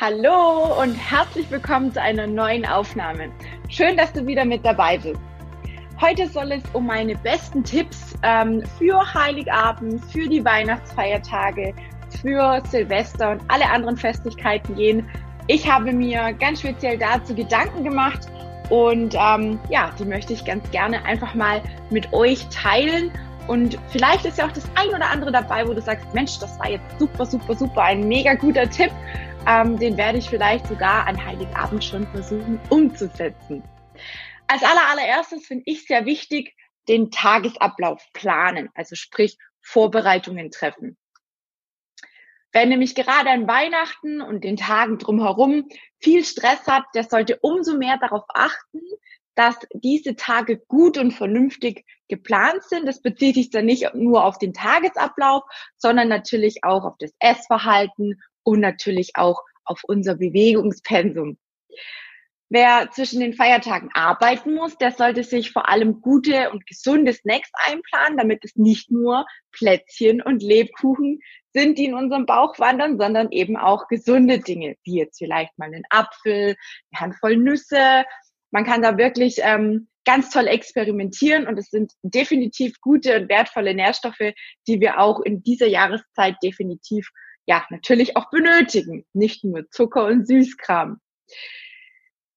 Hallo und herzlich willkommen zu einer neuen Aufnahme. Schön, dass du wieder mit dabei bist. Heute soll es um meine besten Tipps ähm, für Heiligabend, für die Weihnachtsfeiertage, für Silvester und alle anderen Festlichkeiten gehen. Ich habe mir ganz speziell dazu Gedanken gemacht und ähm, ja, die möchte ich ganz gerne einfach mal mit euch teilen. Und vielleicht ist ja auch das ein oder andere dabei, wo du sagst, Mensch, das war jetzt super, super, super, ein mega guter Tipp. Ähm, den werde ich vielleicht sogar an Heiligabend schon versuchen umzusetzen. Als aller, allererstes finde ich sehr wichtig, den Tagesablauf planen, also sprich Vorbereitungen treffen. Wer nämlich gerade an Weihnachten und den Tagen drumherum viel Stress hat, der sollte umso mehr darauf achten, dass diese Tage gut und vernünftig geplant sind. Das bezieht sich dann nicht nur auf den Tagesablauf, sondern natürlich auch auf das Essverhalten und natürlich auch auf unser Bewegungspensum. Wer zwischen den Feiertagen arbeiten muss, der sollte sich vor allem gute und gesunde Snacks einplanen, damit es nicht nur Plätzchen und Lebkuchen sind, die in unserem Bauch wandern, sondern eben auch gesunde Dinge, wie jetzt vielleicht mal einen Apfel, eine Handvoll Nüsse. Man kann da wirklich ähm, ganz toll experimentieren und es sind definitiv gute und wertvolle Nährstoffe, die wir auch in dieser Jahreszeit definitiv ja natürlich auch benötigen, nicht nur Zucker und Süßkram.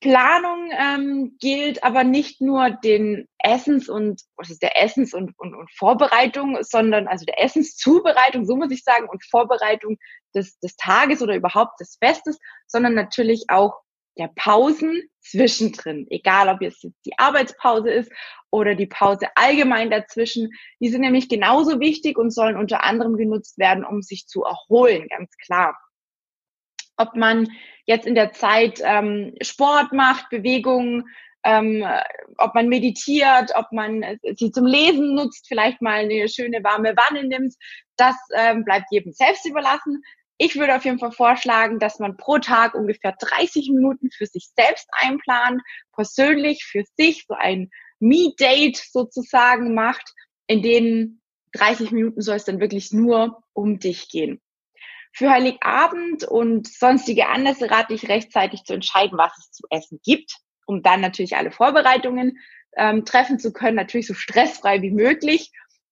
Planung ähm, gilt aber nicht nur den Essens- und was ist der Essens- und, und, und Vorbereitung, sondern also der Essenszubereitung, so muss ich sagen, und Vorbereitung des, des Tages oder überhaupt des Festes, sondern natürlich auch der Pausen zwischendrin, egal ob jetzt die Arbeitspause ist oder die Pause allgemein dazwischen. Die sind nämlich genauso wichtig und sollen unter anderem genutzt werden, um sich zu erholen, ganz klar ob man jetzt in der Zeit ähm, Sport macht, Bewegung, ähm, ob man meditiert, ob man sie zum Lesen nutzt, vielleicht mal eine schöne warme Wanne nimmt, das ähm, bleibt jedem selbst überlassen. Ich würde auf jeden Fall vorschlagen, dass man pro Tag ungefähr 30 Minuten für sich selbst einplant, persönlich für sich so ein Me-Date sozusagen macht, in denen 30 Minuten soll es dann wirklich nur um dich gehen. Für Heiligabend und sonstige Anlässe rate ich rechtzeitig zu entscheiden, was es zu essen gibt, um dann natürlich alle Vorbereitungen ähm, treffen zu können, natürlich so stressfrei wie möglich.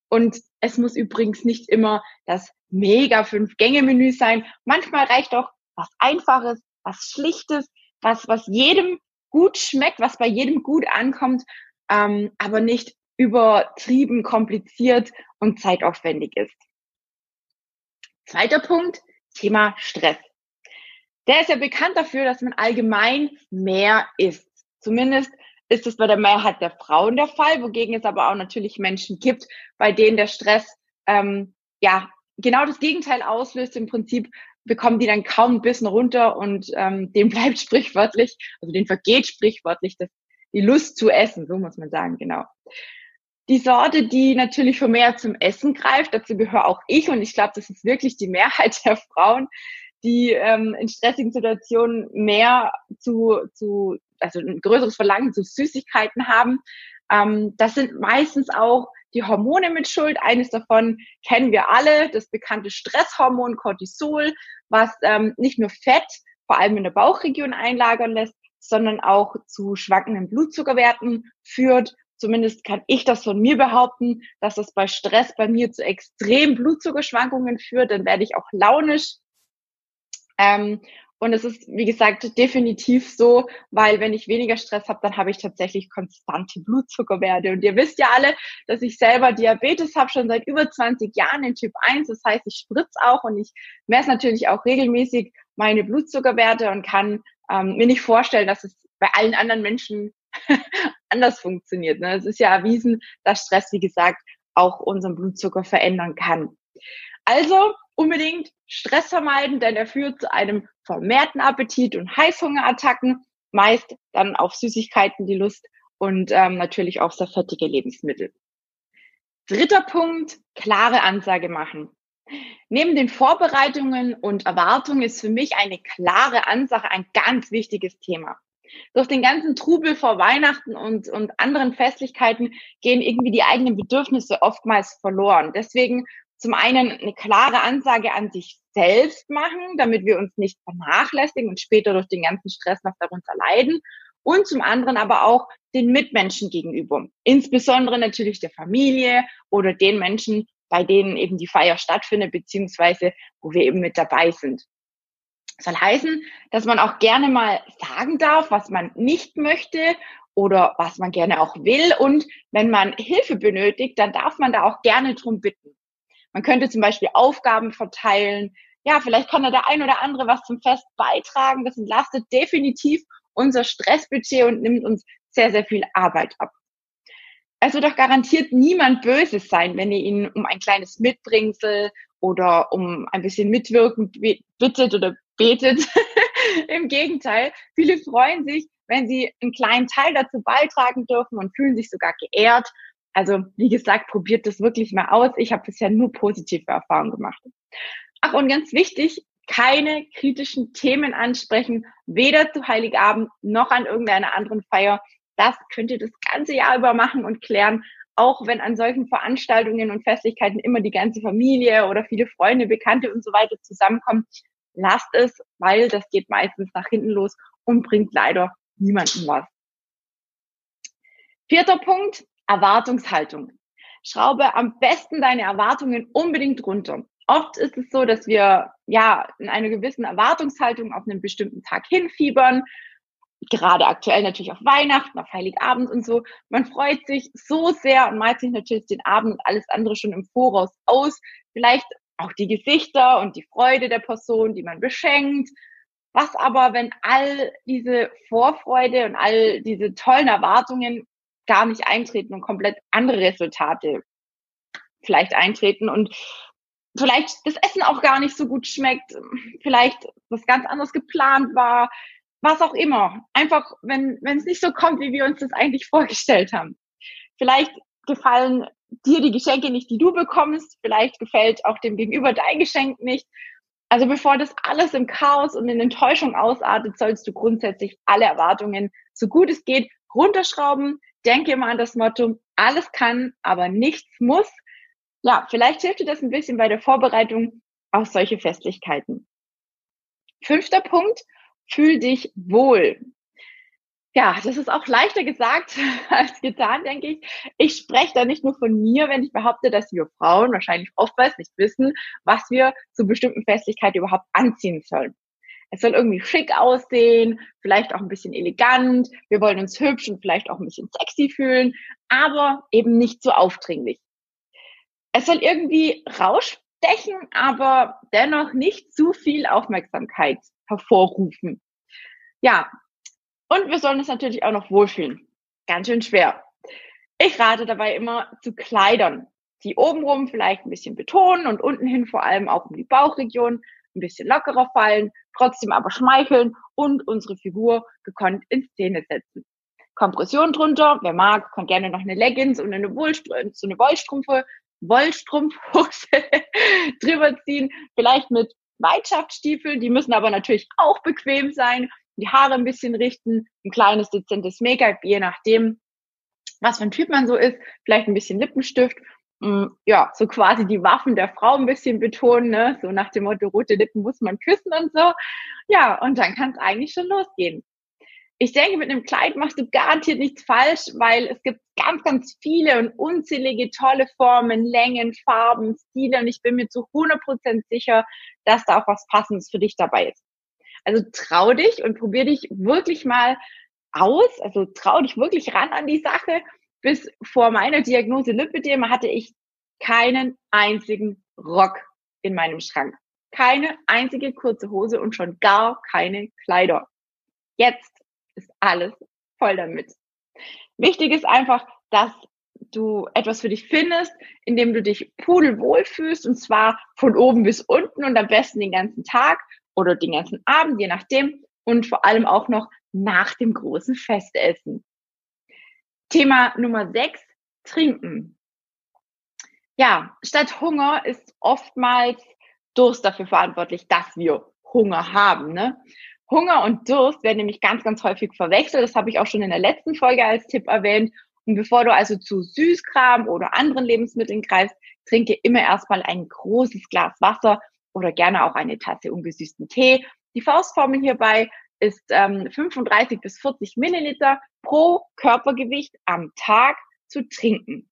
Und es muss übrigens nicht immer das mega Fünf-Gänge-Menü sein. Manchmal reicht auch was Einfaches, was Schlichtes, was, was jedem gut schmeckt, was bei jedem gut ankommt, ähm, aber nicht übertrieben kompliziert und zeitaufwendig ist. Zweiter Punkt, Thema Stress. Der ist ja bekannt dafür, dass man allgemein mehr isst. Zumindest ist es bei der Mehrheit der Frauen der Fall, wogegen es aber auch natürlich Menschen gibt, bei denen der Stress ähm, ja genau das Gegenteil auslöst. Im Prinzip bekommen die dann kaum ein bisschen runter und ähm, dem bleibt sprichwörtlich, also den vergeht sprichwörtlich das, die Lust zu essen, so muss man sagen, genau. Die Sorte, die natürlich für mehr zum Essen greift, dazu gehöre auch ich und ich glaube, das ist wirklich die Mehrheit der Frauen, die ähm, in stressigen Situationen mehr zu, zu, also ein größeres Verlangen zu Süßigkeiten haben. Ähm, das sind meistens auch die Hormone mit Schuld. Eines davon kennen wir alle, das bekannte Stresshormon Cortisol, was ähm, nicht nur Fett, vor allem in der Bauchregion einlagern lässt, sondern auch zu schwankenden Blutzuckerwerten führt zumindest kann ich das von mir behaupten, dass es bei Stress bei mir zu extremen Blutzuckerschwankungen führt, dann werde ich auch launisch. Ähm, und es ist, wie gesagt, definitiv so, weil wenn ich weniger Stress habe, dann habe ich tatsächlich konstante Blutzuckerwerte. Und ihr wisst ja alle, dass ich selber Diabetes habe, schon seit über 20 Jahren in Typ 1. Das heißt, ich spritze auch und ich messe natürlich auch regelmäßig meine Blutzuckerwerte und kann ähm, mir nicht vorstellen, dass es bei allen anderen Menschen anders funktioniert. Ne? Es ist ja erwiesen, dass Stress, wie gesagt, auch unseren Blutzucker verändern kann. Also unbedingt Stress vermeiden, denn er führt zu einem vermehrten Appetit und Heißhungerattacken, meist dann auf Süßigkeiten die Lust und ähm, natürlich auch sehr fettige Lebensmittel. Dritter Punkt, klare Ansage machen. Neben den Vorbereitungen und Erwartungen ist für mich eine klare Ansage ein ganz wichtiges Thema. Durch den ganzen Trubel vor Weihnachten und, und anderen Festlichkeiten gehen irgendwie die eigenen Bedürfnisse oftmals verloren. Deswegen zum einen eine klare Ansage an sich selbst machen, damit wir uns nicht vernachlässigen und später durch den ganzen Stress noch darunter leiden. Und zum anderen aber auch den Mitmenschen gegenüber. Insbesondere natürlich der Familie oder den Menschen, bei denen eben die Feier stattfindet, beziehungsweise wo wir eben mit dabei sind. Das soll heißen, dass man auch gerne mal sagen darf, was man nicht möchte oder was man gerne auch will. Und wenn man Hilfe benötigt, dann darf man da auch gerne drum bitten. Man könnte zum Beispiel Aufgaben verteilen. Ja, vielleicht kann da der ein oder andere was zum Fest beitragen. Das entlastet definitiv unser Stressbudget und nimmt uns sehr, sehr viel Arbeit ab. Es wird doch garantiert niemand Böses sein, wenn ihr ihn um ein kleines Mitbringsel oder um ein bisschen Mitwirken bittet oder betet. Im Gegenteil, viele freuen sich, wenn sie einen kleinen Teil dazu beitragen dürfen und fühlen sich sogar geehrt. Also wie gesagt, probiert das wirklich mal aus. Ich habe bisher nur positive Erfahrungen gemacht. Ach, und ganz wichtig, keine kritischen Themen ansprechen, weder zu Heiligabend noch an irgendeiner anderen Feier. Das könnt ihr das ganze Jahr über machen und klären, auch wenn an solchen Veranstaltungen und Festlichkeiten immer die ganze Familie oder viele Freunde, Bekannte und so weiter zusammenkommen. Lasst es, weil das geht meistens nach hinten los und bringt leider niemandem was. Vierter Punkt, Erwartungshaltung. Schraube am besten deine Erwartungen unbedingt runter. Oft ist es so, dass wir ja in einer gewissen Erwartungshaltung auf einen bestimmten Tag hinfiebern. Gerade aktuell natürlich auf Weihnachten, auf Heiligabend und so. Man freut sich so sehr und malt sich natürlich den Abend und alles andere schon im Voraus aus. Vielleicht auch die Gesichter und die Freude der Person, die man beschenkt. Was aber, wenn all diese Vorfreude und all diese tollen Erwartungen gar nicht eintreten und komplett andere Resultate vielleicht eintreten und vielleicht das Essen auch gar nicht so gut schmeckt, vielleicht was ganz anderes geplant war, was auch immer. Einfach, wenn wenn es nicht so kommt, wie wir uns das eigentlich vorgestellt haben. Vielleicht gefallen dir die Geschenke nicht, die du bekommst, vielleicht gefällt auch dem Gegenüber dein Geschenk nicht. Also bevor das alles im Chaos und in Enttäuschung ausartet, sollst du grundsätzlich alle Erwartungen, so gut es geht, runterschrauben. Denke immer an das Motto, alles kann, aber nichts muss ja, vielleicht hilft dir das ein bisschen bei der Vorbereitung auf solche Festlichkeiten. Fünfter Punkt, fühl dich wohl. Ja, das ist auch leichter gesagt als getan, denke ich. Ich spreche da nicht nur von mir, wenn ich behaupte, dass wir Frauen wahrscheinlich oftmals nicht wissen, was wir zu bestimmten Festlichkeiten überhaupt anziehen sollen. Es soll irgendwie schick aussehen, vielleicht auch ein bisschen elegant. Wir wollen uns hübsch und vielleicht auch ein bisschen sexy fühlen, aber eben nicht so aufdringlich. Es soll irgendwie rausstechen, aber dennoch nicht zu viel Aufmerksamkeit hervorrufen. Ja, und wir sollen uns natürlich auch noch wohlfühlen. Ganz schön schwer. Ich rate dabei immer zu Kleidern, die obenrum vielleicht ein bisschen betonen und unten hin vor allem auch um die Bauchregion ein bisschen lockerer fallen, trotzdem aber schmeicheln und unsere Figur gekonnt in Szene setzen. Kompression drunter, wer mag, kann gerne noch eine Leggings und eine, Wollstr so eine Wollstrümpfe Wollstrumpfhose drüber ziehen, vielleicht mit Weitschaftsstiefeln, die müssen aber natürlich auch bequem sein, die Haare ein bisschen richten, ein kleines dezentes Make-up, je nachdem, was für ein Typ man so ist, vielleicht ein bisschen Lippenstift, ja, so quasi die Waffen der Frau ein bisschen betonen, ne? so nach dem Motto, rote Lippen muss man küssen und so. Ja, und dann kann es eigentlich schon losgehen ich denke, mit einem Kleid machst du garantiert nichts falsch, weil es gibt ganz, ganz viele und unzählige tolle Formen, Längen, Farben, Stile und ich bin mir zu 100% sicher, dass da auch was Passendes für dich dabei ist. Also trau dich und probier dich wirklich mal aus, also trau dich wirklich ran an die Sache. Bis vor meiner Diagnose Lipödem hatte ich keinen einzigen Rock in meinem Schrank. Keine einzige kurze Hose und schon gar keine Kleider. Jetzt ist alles voll damit. Wichtig ist einfach, dass du etwas für dich findest, in dem du dich pudelwohl fühlst und zwar von oben bis unten und am besten den ganzen Tag oder den ganzen Abend, je nachdem und vor allem auch noch nach dem großen Festessen. Thema Nummer 6, trinken. Ja, statt Hunger ist oftmals Durst dafür verantwortlich, dass wir Hunger haben. Ne? Hunger und Durst werden nämlich ganz, ganz häufig verwechselt. Das habe ich auch schon in der letzten Folge als Tipp erwähnt. Und bevor du also zu Süßkram oder anderen Lebensmitteln greifst, trinke immer erstmal ein großes Glas Wasser oder gerne auch eine Tasse ungesüßten Tee. Die Faustformel hierbei ist ähm, 35 bis 40 Milliliter pro Körpergewicht am Tag zu trinken.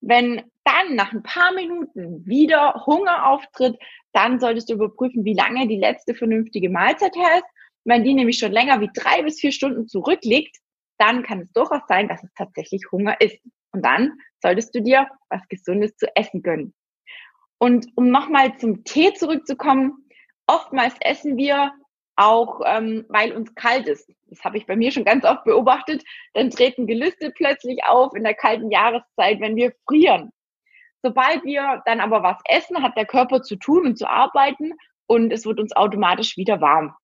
Wenn dann nach ein paar Minuten wieder Hunger auftritt, dann solltest du überprüfen, wie lange die letzte vernünftige Mahlzeit her ist. Wenn die nämlich schon länger wie drei bis vier Stunden zurückliegt, dann kann es durchaus sein, dass es tatsächlich Hunger ist. Und dann solltest du dir was Gesundes zu essen gönnen. Und um nochmal zum Tee zurückzukommen, oftmals essen wir auch, ähm, weil uns kalt ist. Das habe ich bei mir schon ganz oft beobachtet. Dann treten Gelüste plötzlich auf in der kalten Jahreszeit, wenn wir frieren. Sobald wir dann aber was essen, hat der Körper zu tun und zu arbeiten und es wird uns automatisch wieder warm.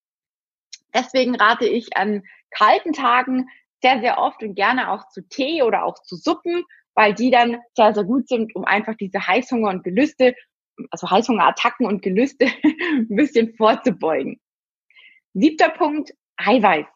Deswegen rate ich an kalten Tagen sehr, sehr oft und gerne auch zu Tee oder auch zu Suppen, weil die dann sehr, sehr gut sind, um einfach diese Heißhunger und Gelüste, also Heißhungerattacken und Gelüste ein bisschen vorzubeugen. Siebter Punkt, Eiweiß.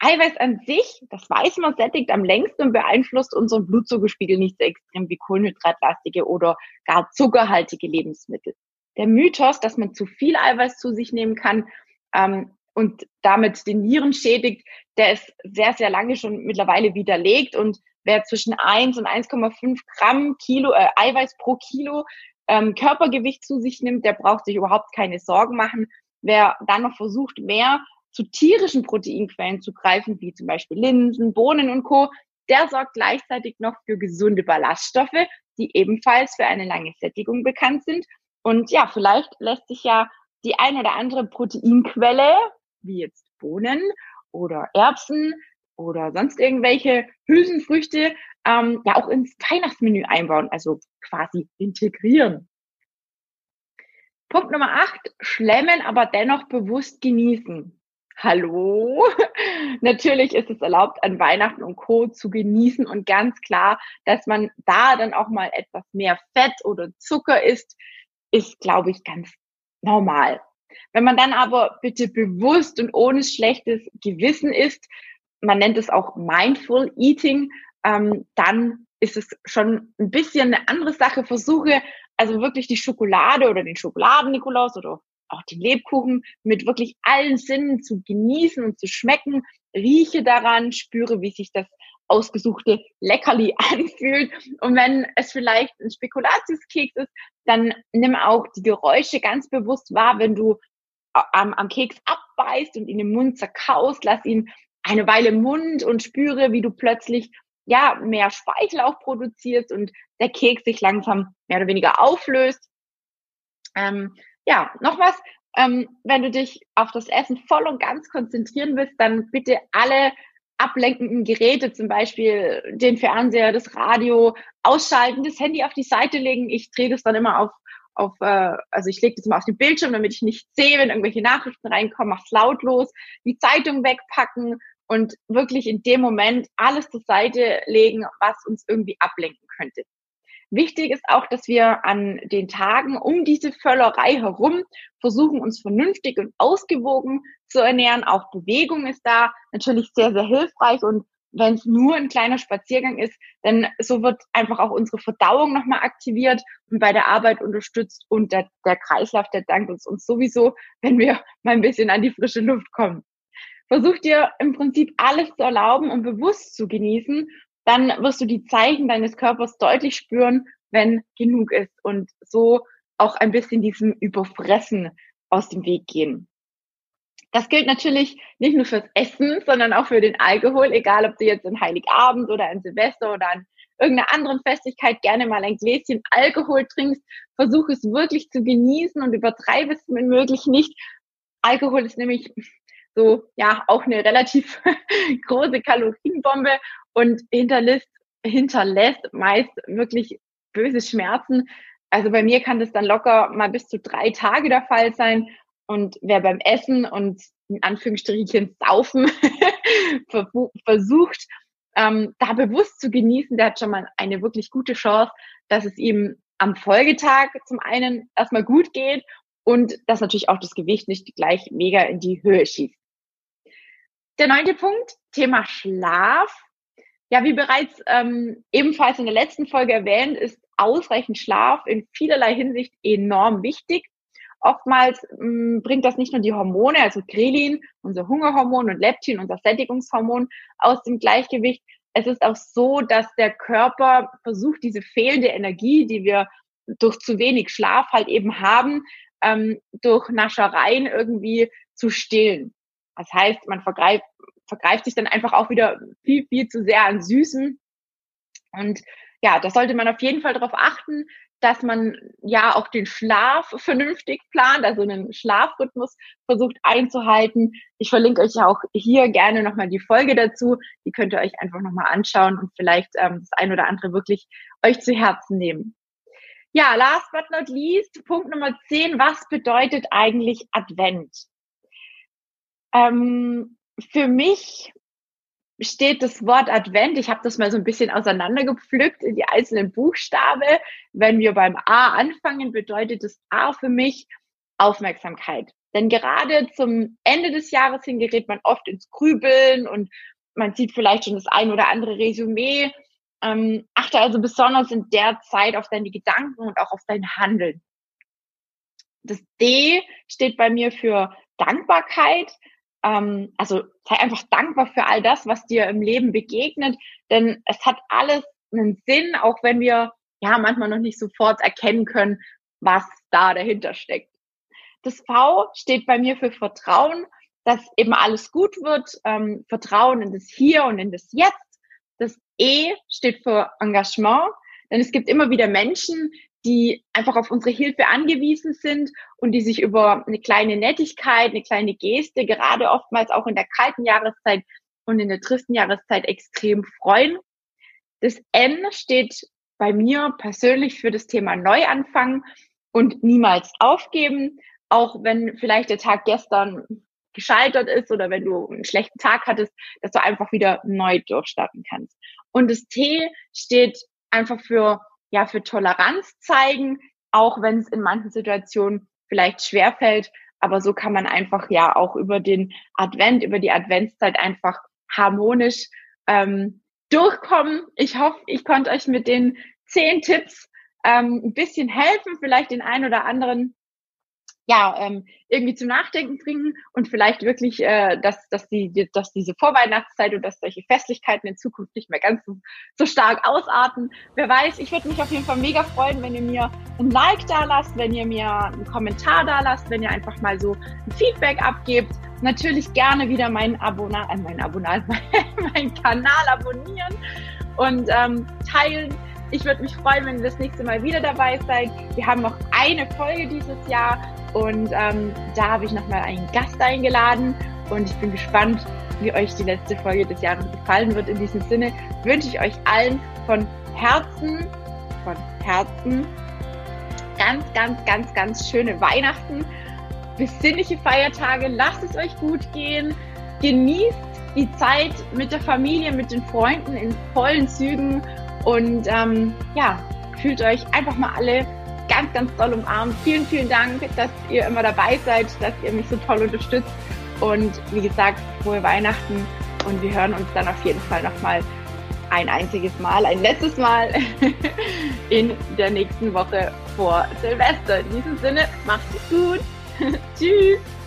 Eiweiß an sich, das weiß man, sättigt am längsten und beeinflusst unseren Blutzuckerspiegel nicht so extrem wie kohlenhydratlastige oder gar zuckerhaltige Lebensmittel. Der Mythos, dass man zu viel Eiweiß zu sich nehmen kann, ähm, und damit den Nieren schädigt, der ist sehr, sehr lange schon mittlerweile widerlegt. Und wer zwischen 1 und 1,5 Gramm Kilo äh, Eiweiß pro Kilo ähm, Körpergewicht zu sich nimmt, der braucht sich überhaupt keine Sorgen machen. Wer dann noch versucht, mehr zu tierischen Proteinquellen zu greifen, wie zum Beispiel Linsen, Bohnen und Co., der sorgt gleichzeitig noch für gesunde Ballaststoffe, die ebenfalls für eine lange Sättigung bekannt sind. Und ja, vielleicht lässt sich ja die ein oder andere Proteinquelle wie jetzt Bohnen oder Erbsen oder sonst irgendwelche Hülsenfrüchte ähm, ja auch ins Weihnachtsmenü einbauen, also quasi integrieren. Punkt Nummer acht, schlemmen, aber dennoch bewusst genießen. Hallo? Natürlich ist es erlaubt, an Weihnachten und Co. zu genießen und ganz klar, dass man da dann auch mal etwas mehr Fett oder Zucker isst, ist, glaube ich, ganz normal. Wenn man dann aber bitte bewusst und ohne schlechtes Gewissen isst, man nennt es auch Mindful Eating, ähm, dann ist es schon ein bisschen eine andere Sache. Versuche also wirklich die Schokolade oder den Schokoladen-Nikolaus oder auch den Lebkuchen mit wirklich allen Sinnen zu genießen und zu schmecken. Rieche daran, spüre, wie sich das ausgesuchte Leckerli anfühlt. Und wenn es vielleicht ein Spekulatiuskeks ist, dann nimm auch die Geräusche ganz bewusst wahr, wenn du am, am Keks abbeißt und ihn im Mund zerkaust, lass ihn eine Weile im Mund und spüre, wie du plötzlich ja mehr Speichel auch produzierst und der Keks sich langsam mehr oder weniger auflöst. Ähm, ja, noch was. Ähm, wenn du dich auf das Essen voll und ganz konzentrieren willst, dann bitte alle ablenkenden Geräte, zum Beispiel den Fernseher, das Radio, ausschalten, das Handy auf die Seite legen. Ich drehe das dann immer auf auf, äh, also ich lege das mal auf den Bildschirm, damit ich nicht sehe, wenn irgendwelche Nachrichten reinkommen, mach's lautlos, die Zeitung wegpacken und wirklich in dem Moment alles zur Seite legen, was uns irgendwie ablenken könnte. Wichtig ist auch, dass wir an den Tagen um diese Völlerei herum versuchen, uns vernünftig und ausgewogen zu ernähren. Auch Bewegung ist da natürlich sehr, sehr hilfreich und wenn es nur ein kleiner Spaziergang ist, denn so wird einfach auch unsere Verdauung nochmal aktiviert und bei der Arbeit unterstützt und der, der Kreislauf, der dankt uns, uns sowieso, wenn wir mal ein bisschen an die frische Luft kommen. Versuch dir im Prinzip alles zu erlauben und bewusst zu genießen, dann wirst du die Zeichen deines Körpers deutlich spüren, wenn genug ist und so auch ein bisschen diesem Überfressen aus dem Weg gehen. Das gilt natürlich nicht nur fürs Essen, sondern auch für den Alkohol, egal ob du jetzt an Heiligabend oder an Silvester oder an irgendeiner anderen Festigkeit gerne mal ein Gläschen Alkohol trinkst. Versuch es wirklich zu genießen und übertreibe es wenn möglich nicht. Alkohol ist nämlich so, ja, auch eine relativ große Kalorienbombe und hinterlässt, hinterlässt meist wirklich böse Schmerzen. Also bei mir kann das dann locker mal bis zu drei Tage der Fall sein. Und wer beim Essen und in Anführungsstrichen Saufen versucht, ähm, da bewusst zu genießen, der hat schon mal eine wirklich gute Chance, dass es ihm am Folgetag zum einen erstmal gut geht und dass natürlich auch das Gewicht nicht gleich mega in die Höhe schießt. Der neunte Punkt, Thema Schlaf. Ja, wie bereits ähm, ebenfalls in der letzten Folge erwähnt, ist ausreichend Schlaf in vielerlei Hinsicht enorm wichtig. Oftmals mh, mm, bringt das nicht nur die Hormone, also Grelin, unser Hungerhormon und Leptin, unser Sättigungshormon, aus dem Gleichgewicht. Es ist auch so, dass der Körper versucht, diese fehlende Energie, die wir durch zu wenig Schlaf halt eben haben, ähm, durch Naschereien irgendwie zu stillen. Das heißt, man vergreift, vergreift sich dann einfach auch wieder viel, viel zu sehr an Süßen. Und ja, da sollte man auf jeden Fall darauf achten, dass man ja auch den Schlaf vernünftig plant, also einen Schlafrhythmus versucht einzuhalten. Ich verlinke euch auch hier gerne nochmal die Folge dazu. Die könnt ihr euch einfach nochmal anschauen und vielleicht ähm, das ein oder andere wirklich euch zu Herzen nehmen. Ja, last but not least, Punkt Nummer 10. Was bedeutet eigentlich Advent? Ähm, für mich steht das Wort Advent, ich habe das mal so ein bisschen auseinandergepflückt in die einzelnen Buchstabe. Wenn wir beim A anfangen, bedeutet das A für mich Aufmerksamkeit. Denn gerade zum Ende des Jahres hin gerät man oft ins Grübeln und man sieht vielleicht schon das ein oder andere Resümee. Ähm, achte also besonders in der Zeit auf deine Gedanken und auch auf dein Handeln. Das D steht bei mir für Dankbarkeit ähm, also sei einfach dankbar für all das, was dir im Leben begegnet, denn es hat alles einen Sinn, auch wenn wir ja manchmal noch nicht sofort erkennen können, was da dahinter steckt. Das V steht bei mir für Vertrauen, dass eben alles gut wird, ähm, Vertrauen in das Hier und in das Jetzt. Das E steht für Engagement, denn es gibt immer wieder Menschen, die einfach auf unsere Hilfe angewiesen sind und die sich über eine kleine Nettigkeit, eine kleine Geste, gerade oftmals auch in der kalten Jahreszeit und in der tristen Jahreszeit extrem freuen. Das N steht bei mir persönlich für das Thema Neuanfang und niemals aufgeben, auch wenn vielleicht der Tag gestern gescheitert ist oder wenn du einen schlechten Tag hattest, dass du einfach wieder neu durchstarten kannst. Und das T steht einfach für ja für Toleranz zeigen, auch wenn es in manchen Situationen vielleicht schwerfällt. Aber so kann man einfach ja auch über den Advent, über die Adventszeit einfach harmonisch ähm, durchkommen. Ich hoffe, ich konnte euch mit den zehn Tipps ähm, ein bisschen helfen, vielleicht den einen oder anderen ja, ähm, irgendwie zum Nachdenken bringen und vielleicht wirklich, äh, dass, dass, die, dass diese Vorweihnachtszeit und dass solche Festlichkeiten in Zukunft nicht mehr ganz so, so stark ausarten. Wer weiß, ich würde mich auf jeden Fall mega freuen, wenn ihr mir ein Like da lasst, wenn ihr mir einen Kommentar da lasst, wenn ihr einfach mal so ein Feedback abgebt. Natürlich gerne wieder meinen Abonat, äh, mein Abonat, meinen Kanal abonnieren und ähm, teilen. Ich würde mich freuen, wenn ihr das nächste Mal wieder dabei seid. Wir haben noch eine Folge dieses Jahr und ähm, da habe ich nochmal einen Gast eingeladen und ich bin gespannt, wie euch die letzte Folge des Jahres gefallen wird. In diesem Sinne wünsche ich euch allen von Herzen, von Herzen ganz, ganz, ganz, ganz schöne Weihnachten, besinnliche Feiertage. Lasst es euch gut gehen. Genießt die Zeit mit der Familie, mit den Freunden in vollen Zügen und ähm, ja, fühlt euch einfach mal alle ganz, ganz doll umarmt. Vielen, vielen Dank, dass ihr immer dabei seid, dass ihr mich so toll unterstützt. Und wie gesagt, frohe Weihnachten und wir hören uns dann auf jeden Fall nochmal ein einziges Mal, ein letztes Mal in der nächsten Woche vor Silvester. In diesem Sinne, macht es gut. Tschüss.